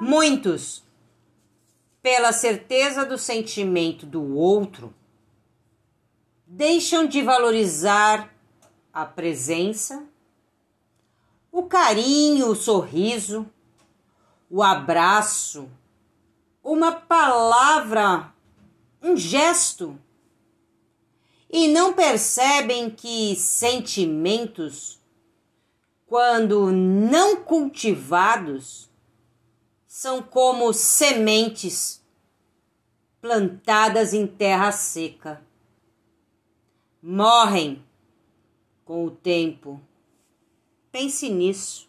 Muitos, pela certeza do sentimento do outro, deixam de valorizar a presença, o carinho, o sorriso, o abraço, uma palavra, um gesto, e não percebem que sentimentos, quando não cultivados, são como sementes plantadas em terra seca. Morrem com o tempo. Pense nisso.